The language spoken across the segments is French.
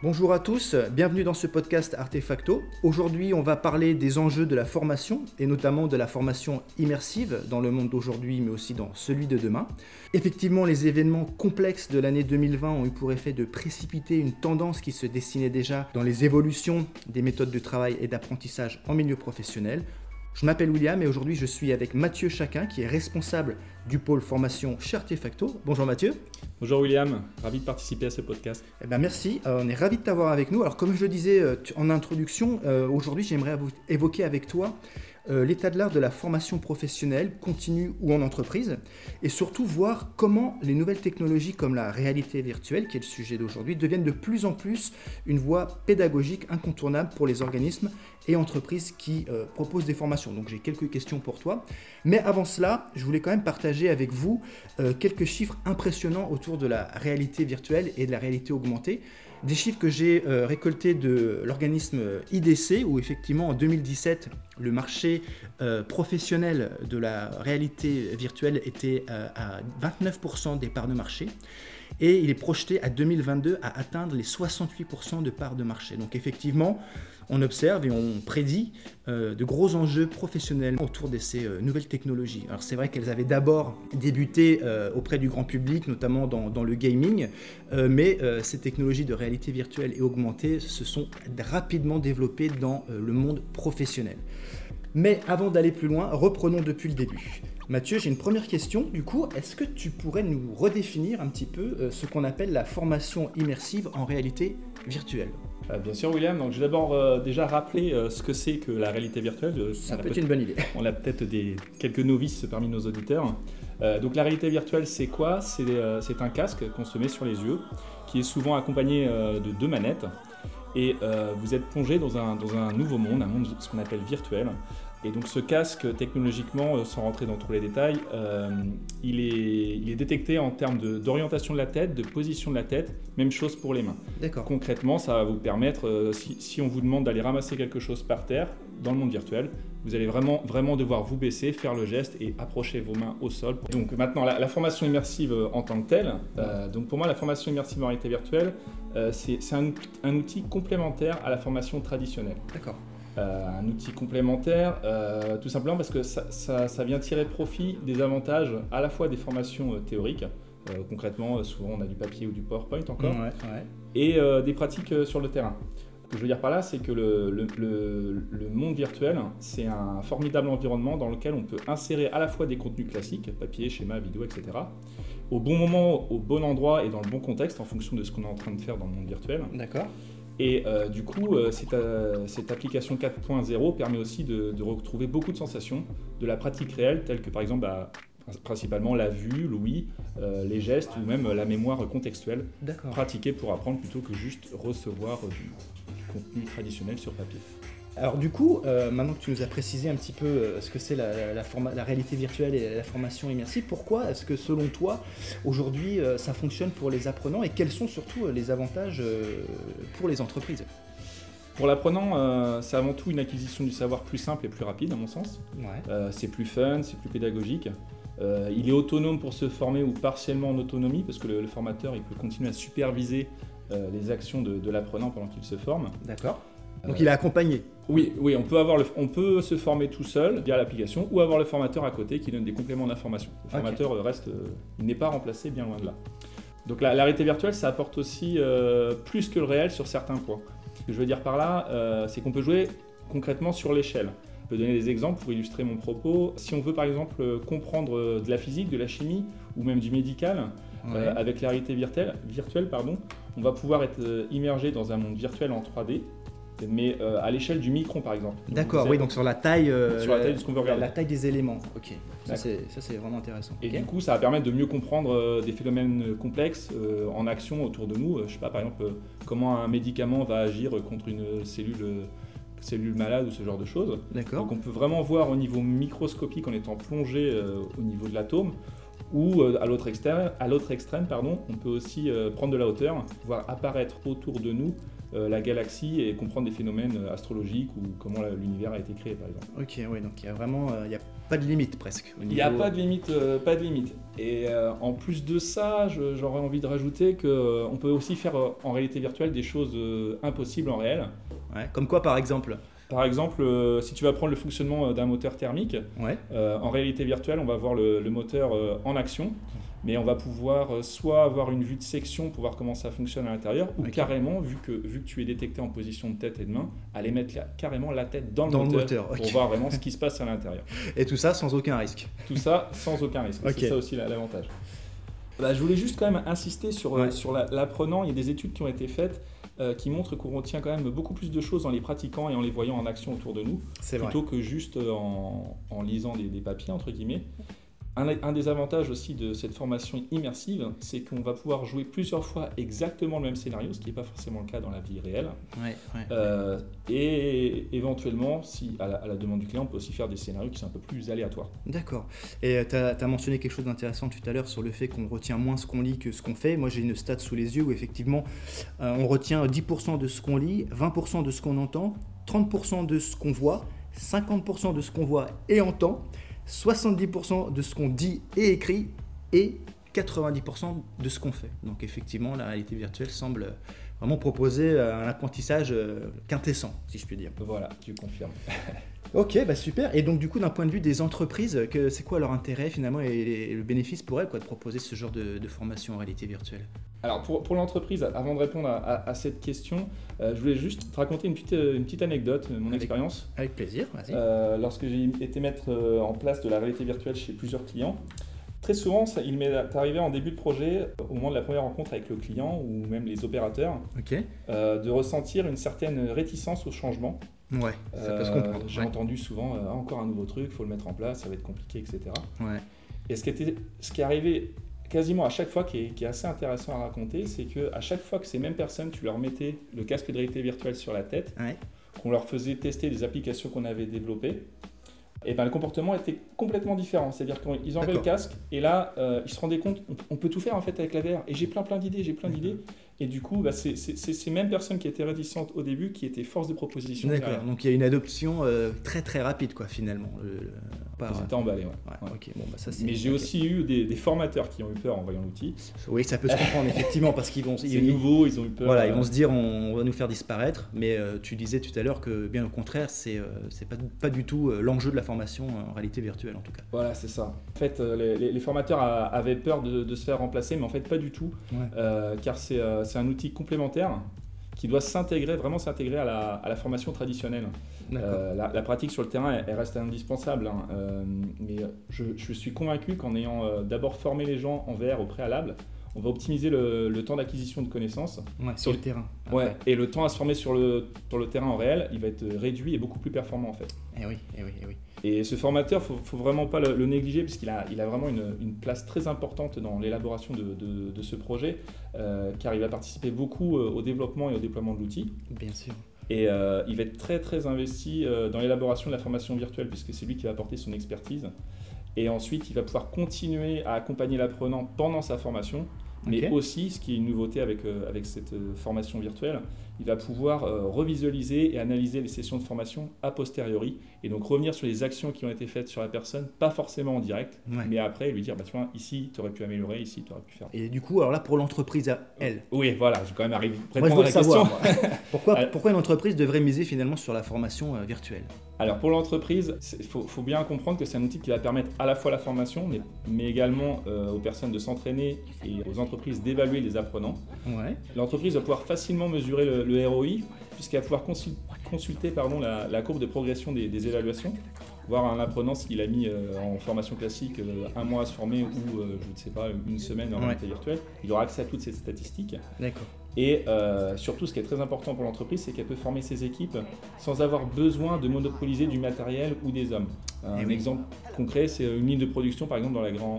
Bonjour à tous, bienvenue dans ce podcast Artefacto. Aujourd'hui, on va parler des enjeux de la formation et notamment de la formation immersive dans le monde d'aujourd'hui mais aussi dans celui de demain. Effectivement, les événements complexes de l'année 2020 ont eu pour effet de précipiter une tendance qui se dessinait déjà dans les évolutions des méthodes de travail et d'apprentissage en milieu professionnel. Je m'appelle William et aujourd'hui je suis avec Mathieu Chacun qui est responsable du pôle formation chez Artefacto. Bonjour Mathieu. Bonjour William, ravi de participer à ce podcast. Eh ben merci, euh, on est ravi de t'avoir avec nous. Alors comme je le disais euh, en introduction, euh, aujourd'hui j'aimerais évoquer avec toi l'état de l'art de la formation professionnelle, continue ou en entreprise, et surtout voir comment les nouvelles technologies comme la réalité virtuelle, qui est le sujet d'aujourd'hui, deviennent de plus en plus une voie pédagogique incontournable pour les organismes et entreprises qui proposent des formations. Donc j'ai quelques questions pour toi. Mais avant cela, je voulais quand même partager avec vous euh, quelques chiffres impressionnants autour de la réalité virtuelle et de la réalité augmentée. Des chiffres que j'ai euh, récoltés de l'organisme IDC, où effectivement en 2017, le marché euh, professionnel de la réalité virtuelle était euh, à 29% des parts de marché et il est projeté à 2022 à atteindre les 68% de parts de marché. Donc effectivement, on observe et on prédit euh, de gros enjeux professionnels autour de ces nouvelles technologies. Alors c'est vrai qu'elles avaient d'abord débuté auprès du grand public, notamment dans le gaming, mais ces technologies de réalité virtuelle et augmentée se sont rapidement développées dans le monde professionnel. Mais avant d'aller plus loin, reprenons depuis le début. Mathieu, j'ai une première question. Du coup, est-ce que tu pourrais nous redéfinir un petit peu euh, ce qu'on appelle la formation immersive en réalité virtuelle? Euh, Bien sûr, William. Donc, je vais d'abord euh, déjà rappeler ce que c'est que la réalité virtuelle. Ça peut être une bonne idée. On a peut-être des, quelques novices parmi nos auditeurs. donc, la réalité virtuelle, c'est quoi? C'est un casque qu'on se met sur les yeux, qui est souvent accompagné de deux manettes. Et vous êtes plongé dans un, dans un nouveau monde, un monde ce qu'on appelle virtuel, et donc ce casque, technologiquement, euh, sans rentrer dans tous les détails, euh, il, est, il, est, détecté en termes d'orientation de, la tête, de position de la tête, même chose pour les mains. D'accord. Concrètement, ça va vous permettre, euh, si, si, on vous demande d'aller ramasser quelque chose par terre, dans le monde virtuel, vous allez vraiment, vraiment devoir vous baisser, faire le geste et approcher vos mains au sol. Donc maintenant, la, la formation immersive en tant que telle, donc pour moi, la formation immersive en réalité virtuelle, c'est un, un outil complémentaire à la formation traditionnelle. D'accord. Euh, un outil complémentaire, euh, tout simplement parce que ça, vient tirer profit des avantages à la fois des formations euh, théoriques, concrètement souvent on a du papier ou du PowerPoint encore, et des pratiques sur le terrain. Ce que je veux dire par là, c'est que le, le, monde virtuel, c'est un formidable environnement dans lequel on peut insérer à la fois des contenus classiques, papier, schéma, vidéo, etc., au bon moment, au bon endroit et dans le bon contexte en fonction de ce qu'on est en train de faire dans le monde virtuel. D'accord. Et euh, du coup, euh, euh, cette, application 4.0 permet aussi de, retrouver beaucoup de sensations de la pratique réelle, telle que par exemple bah, principalement la vue, l'ouïe, les gestes ou même la mémoire contextuelle, pratiquée pour apprendre plutôt que juste recevoir du contenu traditionnel sur papier. Alors du coup, euh, maintenant que tu nous as précisé un petit peu euh, ce que c'est la, réalité virtuelle et la formation immersive, pourquoi est-ce que selon toi, aujourd'hui, euh, ça fonctionne pour les apprenants et quels sont surtout les avantages pour les entreprises? Pour l'apprenant, c'est avant tout une acquisition du savoir plus simple et plus rapide, à mon sens. c'est plus fun, c'est plus pédagogique. il est autonome pour se former ou partiellement en autonomie, parce que le, formateur il peut continuer à superviser les actions de, de l'apprenant pendant qu'il se forme. D'accord. Donc il est accompagné. Oui, oui, on peut, avoir le, on peut se former tout seul via l'application ou avoir le formateur à côté qui donne des compléments d'information. Le formateur euh, reste, euh, il n'est pas remplacé, bien loin de là. Donc la, réalité virtuelle, ça apporte aussi euh, plus que le réel sur certains points. Ce que je veux dire par là, c'est qu'on peut jouer concrètement sur l'échelle. Je peux donner des exemples pour illustrer mon propos. Si on veut par exemple comprendre de la physique, de la chimie ou même du médical, avec la réalité virtuelle, virtuelle pardon, on va pouvoir être immergé dans un monde virtuel en 3D mais euh, à l'échelle du micron par exemple. D'accord, oui, donc sur la taille, euh, sur la taille de ce qu'on veut regarder. La taille des éléments, ok. Ça c'est vraiment intéressant. Et du coup, ça va permettre de mieux comprendre euh, des phénomènes complexes en action autour de nous. je sais pas, par exemple, comment un médicament va agir contre une cellule cellule malade ou ce genre de choses. D'accord. Donc on peut vraiment voir au niveau microscopique en étant plongé au niveau de l'atome ou à l'autre extrême, à l'autre extrême pardon, on peut aussi prendre de la hauteur, voir apparaître autour de nous la galaxie et comprendre des phénomènes astrologiques ou comment l'univers a été créé par exemple. Ok, oui, donc il y a vraiment, il n'y a pas de limite presque. Il n'y a pas de limite, pas de limite. Et en plus de ça, j'aurais envie de rajouter qu'on peut aussi faire en réalité virtuelle des choses impossibles en réel. Ouais, comme quoi par exemple par exemple, euh, si tu vas prendre le fonctionnement euh, d'un moteur thermique, euh, en réalité virtuelle, on va voir le, moteur en action, mais on va pouvoir soit avoir une vue de section pour voir comment ça fonctionne à l'intérieur, ou carrément, vu que, vu que tu es détecté en position de tête et de main, aller mettre carrément la tête dans le moteur, pour voir vraiment ce qui se passe à l'intérieur. Et tout ça sans aucun risque Tout ça sans aucun risque. C'est ça aussi l'avantage. Bah, je voulais juste quand même insister sur, sur l'apprenant. Il y a des études qui ont été faites euh, qui montre qu'on retient quand même beaucoup plus de choses en les pratiquant et en les voyant en action autour de nous, plutôt que juste en, en lisant des, des, papiers, entre guillemets. Un, des avantages aussi de cette formation immersive, c'est qu'on va pouvoir jouer plusieurs fois exactement le même scénario, ce qui n'est pas forcément le cas dans la vie réelle. Euh, et éventuellement, si à la, demande du client, on peut aussi faire des scénarios qui sont un peu plus aléatoires. D'accord. Et tu as, mentionné quelque chose d'intéressant tout à l'heure sur le fait qu'on retient moins ce qu'on lit que ce qu'on fait. Moi, j'ai une stat sous les yeux où effectivement, euh, on retient 10% de ce qu'on lit, 20% de ce qu'on entend, 30% de ce qu'on voit, 50% de ce qu'on voit et entend. 70% de ce qu'on dit et écrit et 90% de ce qu'on fait. Donc effectivement, la réalité virtuelle semble vraiment proposer un apprentissage euh, quintessent, si je puis dire. Voilà, tu confirmes. ok, bah super. Et donc du coup, d'un point de vue des entreprises, c'est quoi leur intérêt finalement et, le bénéfice pour elles quoi, de proposer ce genre de, formation en réalité virtuelle? Alors pour, pour l'entreprise, avant de répondre à, cette question, euh, je voulais juste te raconter une petite, une petite anecdote, mon expérience. Avec plaisir, vas-y. Euh, lorsque j'ai été mettre en place de la réalité virtuelle chez plusieurs clients, Très souvent, ça, il m'est arrivé en début de projet, au moment de la première rencontre avec le client ou même les opérateurs, euh, de ressentir une certaine réticence au changement. Ouais, ça peut se comprendre. J'ai entendu souvent euh, encore un nouveau truc, il faut le mettre en place, ça va être compliqué, etc. Ouais. Et ce qui, était, ce qui est arrivé quasiment à chaque fois, qui est, qui est assez intéressant à raconter, c'est que à chaque fois que ces mêmes personnes, tu leur mettais le casque de réalité virtuelle sur la tête, qu'on leur faisait tester des applications qu'on avait développées, et ben, le comportement était complètement différent. C'est-à-dire qu'ils enlevaient le casque et là, euh, ils se rendaient compte, on, peut tout faire en fait avec la VR. Et j'ai plein plein d'idées, j'ai plein d'idées. Et du coup, bah, c'est ces mêmes personnes qui étaient réticentes au début qui étaient force de proposition. D'accord, donc il y a une adoption euh, très très rapide quoi finalement. C'était emballé, ouais. Bon, bah, ça, Mais j'ai aussi eu des, formateurs qui ont eu peur en voyant l'outil. Oui, ça peut se comprendre effectivement parce qu'ils vont. C'est nouveau, ils ont eu peur. Voilà, ils vont se dire on, va nous faire disparaître. Mais euh, tu disais tout à l'heure que bien au contraire, c'est c'est pas, pas du tout l'enjeu de la formation en réalité virtuelle en tout cas. Voilà, c'est ça. En fait, les, formateurs avaient peur de, de, se faire remplacer, mais en fait pas du tout, car c'est c'est un outil complémentaire qui doit s'intégrer, vraiment s'intégrer à la, formation traditionnelle. Euh, la, pratique sur le terrain, elle, reste indispensable, hein. euh, mais je, suis convaincu qu'en ayant euh, d'abord formé les gens en VR au préalable, on va optimiser le, temps d'acquisition de connaissances. sur le terrain. Ouais, et le temps à se former sur le, sur le terrain en réel, il va être réduit et beaucoup plus performant en fait. Et eh oui, et eh oui, et eh oui. Et ce formateur, il ne faut vraiment pas le, négliger puisqu'il a, il a vraiment une, place très importante dans l'élaboration de, ce projet, euh, car il va participer beaucoup euh, au développement et au déploiement de l'outil. Bien sûr. Et euh, il va être très très investi dans l'élaboration de la formation virtuelle puisque c'est lui qui va apporter son expertise. Et ensuite, il va pouvoir continuer à accompagner l'apprenant pendant sa formation mais aussi, ce qui est une nouveauté avec, avec cette formation virtuelle, il va pouvoir euh, revisualiser et analyser les sessions de formation a posteriori, et donc revenir sur les actions qui ont été faites sur la personne, pas forcément en direct, mais après lui dire, bah, tu vois, ici, tu aurais pu améliorer, ici, tu aurais pu faire. Et du coup, alors là, pour l'entreprise, elle. Oui, voilà, j'ai quand même arrivé Moi, je veux la savoir, pourquoi, pourquoi une entreprise devrait miser finalement sur la formation virtuelle? Alors, pour l'entreprise, il faut, bien comprendre que c'est un outil qui va permettre à la fois la formation, mais, mais également aux personnes de s'entraîner et aux entreprises d'évaluer les apprenants. L'entreprise va pouvoir facilement mesurer le, ROI puisqu'elle va pouvoir consulter pardon, la, courbe de progression des, évaluations, voir un apprenant s'il a mis euh, en formation classique euh, un mois à se former ou euh, je ne sais pas une semaine en réalité virtuelle. Il aura accès à toutes ces statistiques. D'accord. Et euh, surtout, ce qui est très important pour l'entreprise, c'est qu'elle peut former ses équipes sans avoir besoin de monopoliser du matériel ou des hommes. Un eh exemple concret, c'est une ligne de production, par exemple,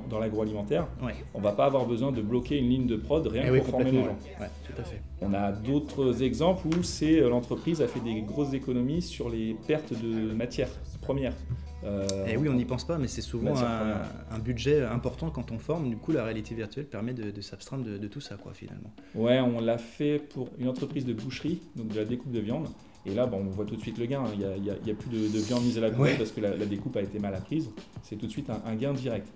dans l'agroalimentaire. On ne va pas avoir besoin de bloquer une ligne de prod rien eh que pour former les gens. tout à fait. On a d'autres exemples où euh, l'entreprise a fait des grosses économies sur les pertes de matières premières. Euh, et eh oui, on n'y pense pas, mais c'est souvent un, budget important quand on forme. Du coup, la réalité virtuelle permet de, s'abstraindre de, tout ça, quoi, finalement. Ouais, on l'a fait pour une entreprise de boucherie, donc de la découpe de viande. Et là, bon, on voit tout de suite le gain. Il n'y a, plus de, viande mise à la poubelle parce que la, découpe a été mal apprise. C'est tout de suite un, gain direct.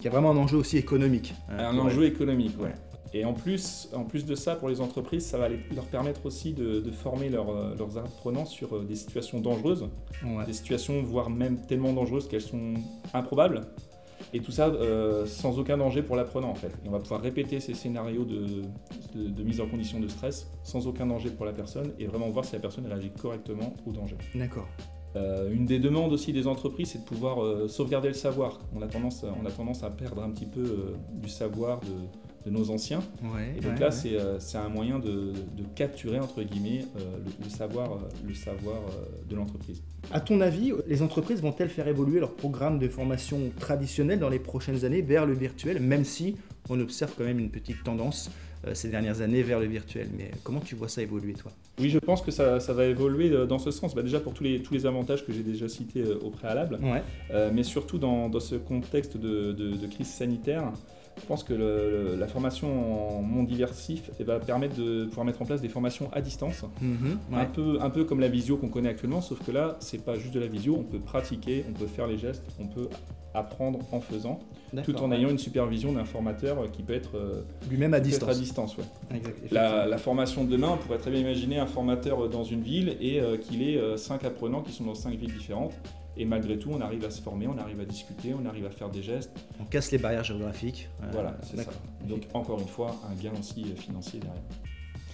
Il y a vraiment un enjeu aussi économique. Hein, un enjeu économique, ouais. Et en plus, en plus de ça, pour les entreprises, ça va leur permettre aussi de, former euh, leurs apprenants sur euh, des situations dangereuses, des situations voire même tellement dangereuses qu'elles sont improbables. Et tout ça euh, sans aucun danger pour l'apprenant en fait. on va pouvoir répéter ces scénarios de, de, mise en condition de stress sans aucun danger pour la personne et vraiment voir si la personne réagit correctement au danger. D'accord. Euh, une des demandes aussi des entreprises, c'est de pouvoir euh, sauvegarder le savoir. On a tendance, on a tendance à perdre un petit peu du savoir de, nos anciens. et donc là, c'est un moyen de, capturer, entre guillemets, le, savoir, le savoir de l'entreprise. À ton avis, les entreprises vont-elles faire évoluer leur programme de formation traditionnel dans les prochaines années vers le virtuel, même si on observe quand même une petite tendance euh, ces dernières années vers le virtuel? Mais comment tu vois ça évoluer, toi? Oui, je pense que ça, va évoluer euh, dans ce sens. Bah, déjà pour tous les, tous les avantages que j'ai déjà cités euh, au préalable, mais surtout dans, ce contexte de crise sanitaire. Je pense que la formation en monde diversif eh va permettre de pouvoir mettre en place des formations à distance, mhm, un, peu, un peu comme la visio qu'on connaît actuellement, sauf que là, c'est pas juste de la visio, on peut pratiquer, on peut faire les gestes, on peut apprendre en faisant, tout en ayant une supervision d'un formateur qui peut être euh, lui-même à distance. à distance. la, formation de demain, on pourrait très bien imaginer un formateur dans une ville et euh, qu'il ait euh, cinq apprenants qui sont dans cinq villes différentes et malgré tout, on arrive à se former, on arrive à discuter, on arrive à faire des gestes. On casse les barrières géographiques. voilà, c'est ça. Donc encore une fois, un gain aussi financier derrière.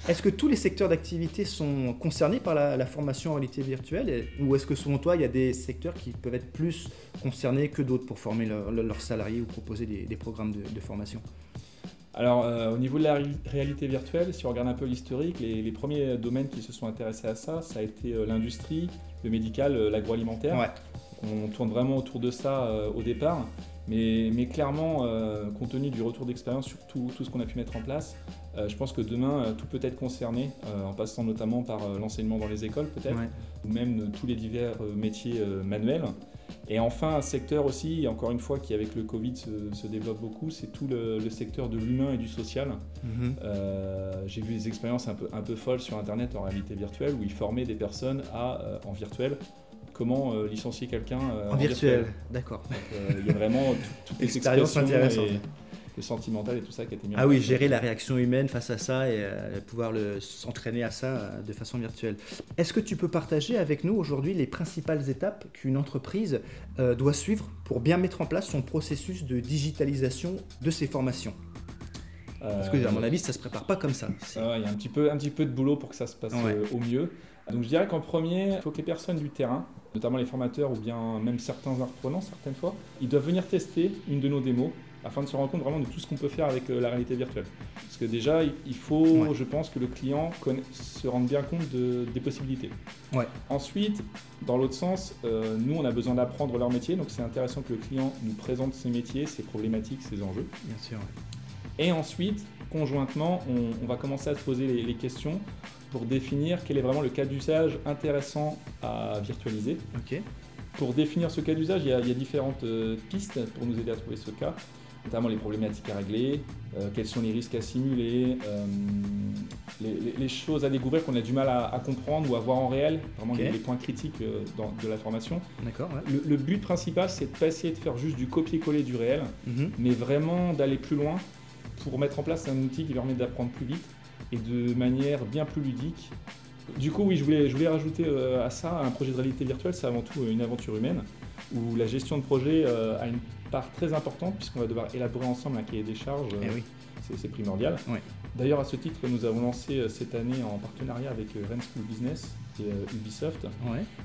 Est-ce que tous les secteurs d'activité sont concernés par la, formation en réalité virtuelle Ou est-ce que selon toi, il y a des secteurs qui peuvent être plus concernés que d'autres pour former leurs salariés ou proposer des, programmes de, formation? Alors, euh, au niveau de la réalité virtuelle, si on regarde un peu l'historique, les, premiers domaines qui se sont intéressés à ça, ça a été euh, l'industrie, le médical, euh, l'agroalimentaire. Ouais on tourne vraiment autour de ça euh, au départ. Mais, clairement, euh, compte tenu du retour d'expérience sur tout, ce qu'on a pu mettre en place, euh, je pense que demain, tout peut être concerné, en passant notamment par l'enseignement dans les écoles peut-être, ou même tous les divers métiers manuels. Et enfin, un secteur aussi, encore une fois, qui avec le Covid se, développe beaucoup, c'est tout le, secteur de l'humain et du social. Mhm. J'ai vu des expériences un peu, un peu folles sur Internet en réalité virtuelle, où ils formaient des personnes à, en virtuel comment euh, licencier quelqu'un euh, en, virtuel. D'accord. Euh, il y a vraiment toutes les expériences intéressantes. le sentimental et tout ça qui a été mis Ah oui, gérer la réaction humaine face à ça et pouvoir s'entraîner à ça de façon virtuelle. Est-ce que tu peux partager avec nous aujourd'hui les principales étapes qu'une entreprise doit suivre pour bien mettre en place son processus de digitalisation de ses formations? Parce que, à mon avis, ça ne se prépare pas comme ça. Il y a un petit, peu, un petit peu de boulot pour que ça se passe au mieux. Donc je dirais qu'en premier, il faut que les personnes du terrain, notamment les formateurs ou bien même certains apprenants certaines fois, ils doivent venir tester une de nos démos afin de se rendre compte vraiment de tout ce qu'on peut faire avec euh, la réalité virtuelle. Parce que déjà, il faut, je pense, que le client se rende bien compte des possibilités. Ouais. Ensuite, dans l'autre sens, euh, nous, on a besoin d'apprendre leur métier, donc c'est intéressant que le client nous présente ses métiers, ses problématiques, ses enjeux. Bien sûr. Et ensuite, conjointement, on, va commencer à se poser les questions pour définir quel est vraiment le cas d'usage intéressant à virtualiser. Pour définir ce cas d'usage, il, y a différentes euh, pistes pour nous aider à trouver ce cas, notamment les problématiques à régler, euh, quels sont les risques à simuler, euh, les, choses à découvrir qu'on a du mal à, comprendre ou à voir en réel, vraiment les, points critiques de la formation. D'accord. Le, but principal, c'est de pas essayer de faire juste du copier-coller du réel, mhm. mais vraiment d'aller plus loin pour mettre en place un outil qui permet d'apprendre plus vite et de manière bien plus ludique. Du coup, oui, je voulais, je voulais rajouter euh, à ça un projet de réalité virtuelle, c'est avant tout une aventure humaine, où la gestion de projet euh, a une part très importante, puisqu'on va devoir élaborer ensemble un cahier des charges. Eh oui. C'est primordial. D'ailleurs, à ce titre, nous avons lancé euh, cette année en partenariat avec Rennes School Business et euh, Ubisoft,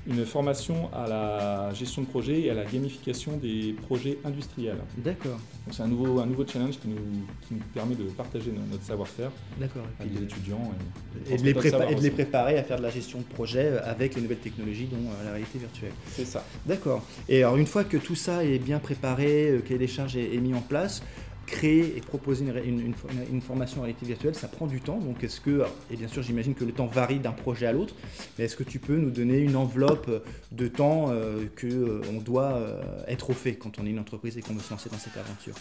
une formation à la gestion de projet et à la gamification des projets industriels. D'accord. Donc c'est un nouveau, un nouveau challenge qui nous, qui nous permet de partager notre savoir-faire avec les étudiants. Et, de les et, de les préparer à faire de la gestion de projet euh, avec les nouvelles technologies, dont euh, la réalité virtuelle. C'est ça. D'accord. Et alors une fois que tout ça est bien préparé, que les charges est, est mis en place, créer et proposer une, formation en réalité virtuelle, ça prend du temps. Donc est-ce que, et bien sûr j'imagine que le temps varie d'un projet à l'autre, mais est-ce que tu peux nous donner une enveloppe de temps euh, qu'on doit être au fait quand on est une entreprise et qu'on veut se lancer dans cette aventure?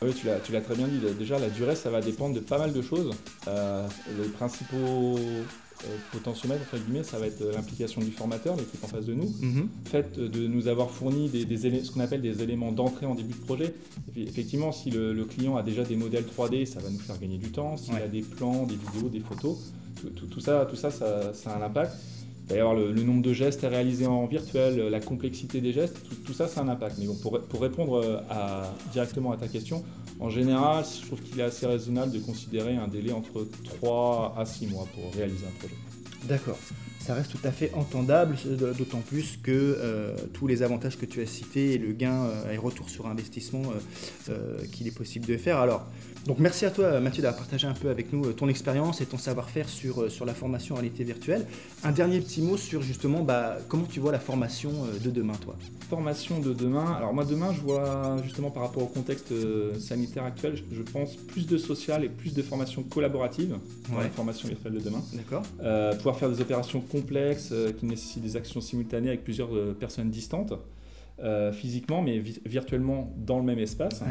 Oui, tu l'as très bien dit. Déjà, la durée, ça va dépendre de pas mal de choses. les principaux euh, potentiomètre, entre guillemets, ça va être euh, l'implication du formateur, l'équipe en face de nous. Mhm. Le fait de nous avoir fourni des, des ce qu'on appelle des éléments d'entrée en début de projet. Effectivement, si le, client a déjà des modèles 3D, ça va nous faire gagner du temps. S'il a des plans, des vidéos, des photos, tout, ça, tout ça, ça, a un impact. Y avoir le, nombre de gestes à réaliser en virtuel, la complexité des gestes, tout, ça, ça a un impact. Mais bon, pour, pour répondre euh, à, directement à ta question, en général, je trouve qu'il est assez raisonnable de considérer un délai entre 3 à 6 mois pour réaliser un projet. D'accord ça reste tout à fait entendable, d'autant plus que euh, tous les avantages que tu as cités et le gain euh, et retour sur investissement euh, qu'il est possible de faire. Alors, donc merci à toi Mathieu d'avoir partagé un peu avec nous ton expérience et ton savoir-faire sur, sur la formation en réalité virtuelle. Un dernier petit mot sur justement bah, comment tu vois la formation de demain toi? Formation de demain, alors moi demain je vois justement par rapport au contexte sanitaire actuel, je, pense plus de social et plus de formation collaborative dans la formation virtuelle de demain. D'accord. pouvoir faire des opérations complexe euh, qui nécessite des actions simultanées avec plusieurs euh, personnes distantes. Euh, physiquement, mais virtuellement dans le même espace.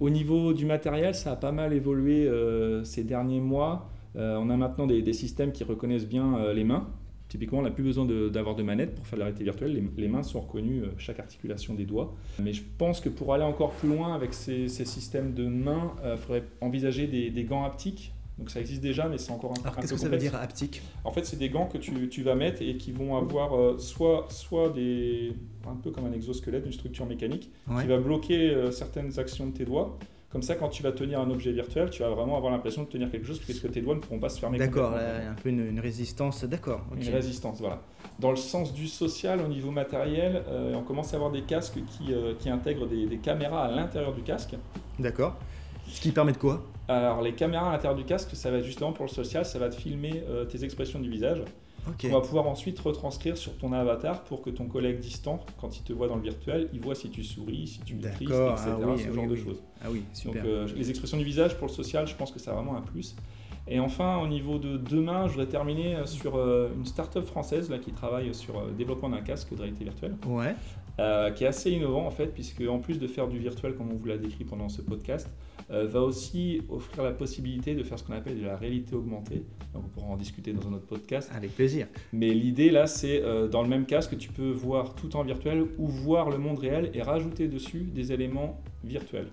au niveau du matériel, ça a pas mal évolué ces derniers mois. on a maintenant des, systèmes qui reconnaissent bien les mains. Typiquement, on n'a plus besoin d'avoir de, manette pour faire la réalité virtuelle. Les, mains sont reconnues, chaque articulation des doigts. Mais je pense que pour aller encore plus loin avec ces, systèmes de mains, il faudrait envisager des gants haptiques donc ça existe déjà, mais c'est encore un, Alors, qu'est-ce que ça veut dire haptique En fait, c'est des gants que tu, tu, vas mettre et qui vont avoir euh, soit, soit des, un peu comme un exosquelette, une structure mécanique, qui va bloquer euh, certaines actions de tes doigts. Comme ça, quand tu vas tenir un objet virtuel, tu vas vraiment avoir l'impression de tenir quelque chose puisque tes doigts ne pourront pas se fermer. D'accord, un peu une, résistance, d'accord. Une résistance, voilà. Dans le sens du social, au niveau matériel, euh, on commence à avoir des casques qui, qui intègrent des, des caméras à l'intérieur du casque. D'accord. Ce qui permet de quoi? Alors, les caméras à l'intérieur du casque, ça va justement pour le social, ça va te filmer euh, tes expressions du visage. On va pouvoir ensuite retranscrire sur ton avatar pour que ton collègue distant, quand il te voit dans le virtuel, il voit si tu souris, si tu es triste, etc. Ah ce genre de choses. Ah oui, super. Donc, euh, les expressions du visage pour le social, je pense que c'est vraiment un plus. Et enfin, au niveau de demain, je voudrais terminer euh, sur une start-up française là, qui travaille sur le développement d'un casque de réalité virtuelle. Ouais. Qui est assez innovant en fait, puisque en plus de faire du virtuel comme on vous l'a décrit pendant ce podcast, euh, va aussi offrir la possibilité de faire ce qu'on appelle de la réalité augmentée. Donc on pourra en discuter dans un autre podcast. Avec plaisir. Mais l'idée là, c'est euh, dans le même casque, tu peux voir tout en virtuel ou voir le monde réel et rajouter dessus des éléments virtuels.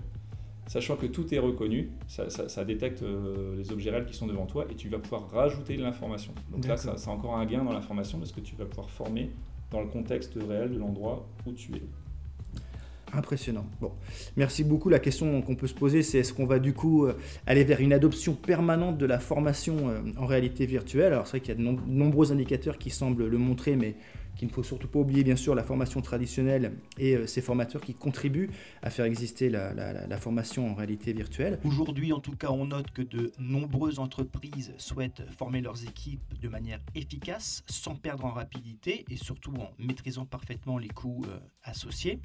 Sachant que tout est reconnu, ça, détecte euh, les objets réels qui sont devant toi et tu vas pouvoir rajouter de l'information. Donc là, c'est encore un gain dans l'information parce que tu vas pouvoir former dans le contexte réel de l'endroit où tu es. Impressionnant. Bon, merci beaucoup. La question qu'on peut se poser, c'est est-ce qu'on va du coup euh, aller vers une adoption permanente de la formation euh, en réalité virtuelle? Alors c'est vrai qu'il y a de nombreux indicateurs qui semblent le montrer, mais qu'il ne faut surtout pas oublier bien sûr la formation traditionnelle et euh, ces formateurs qui contribuent à faire exister la, formation en réalité virtuelle. Aujourd'hui en tout cas on note que de nombreuses entreprises souhaitent former leurs équipes de manière efficace sans perdre en rapidité et surtout en maîtrisant parfaitement les coûts euh, associés.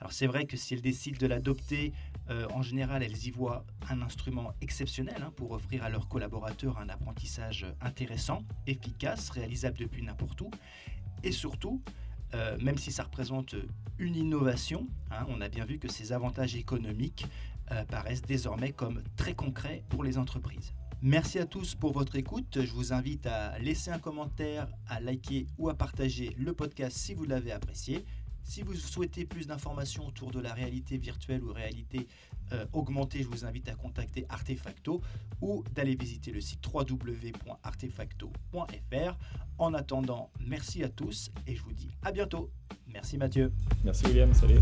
Alors c'est vrai que si elles décident de l'adopter, euh, en général elles y voient un instrument exceptionnel hein, pour offrir à leurs collaborateurs un apprentissage intéressant, efficace, réalisable depuis n'importe où et surtout, euh, même si ça représente une innovation, hein, on a bien vu que ces avantages économiques euh, paraissent désormais comme très concrets pour les entreprises. Merci à tous pour votre écoute. Je vous invite à laisser un commentaire, à liker ou à partager le podcast si vous l'avez apprécié. Si vous souhaitez plus d'informations autour de la réalité virtuelle ou réalité euh, augmentée, je vous invite à contacter Artefacto ou d'aller visiter le site www.artefacto.fr. En attendant, merci à tous et je vous dis à bientôt. Merci Mathieu. Merci William, salut.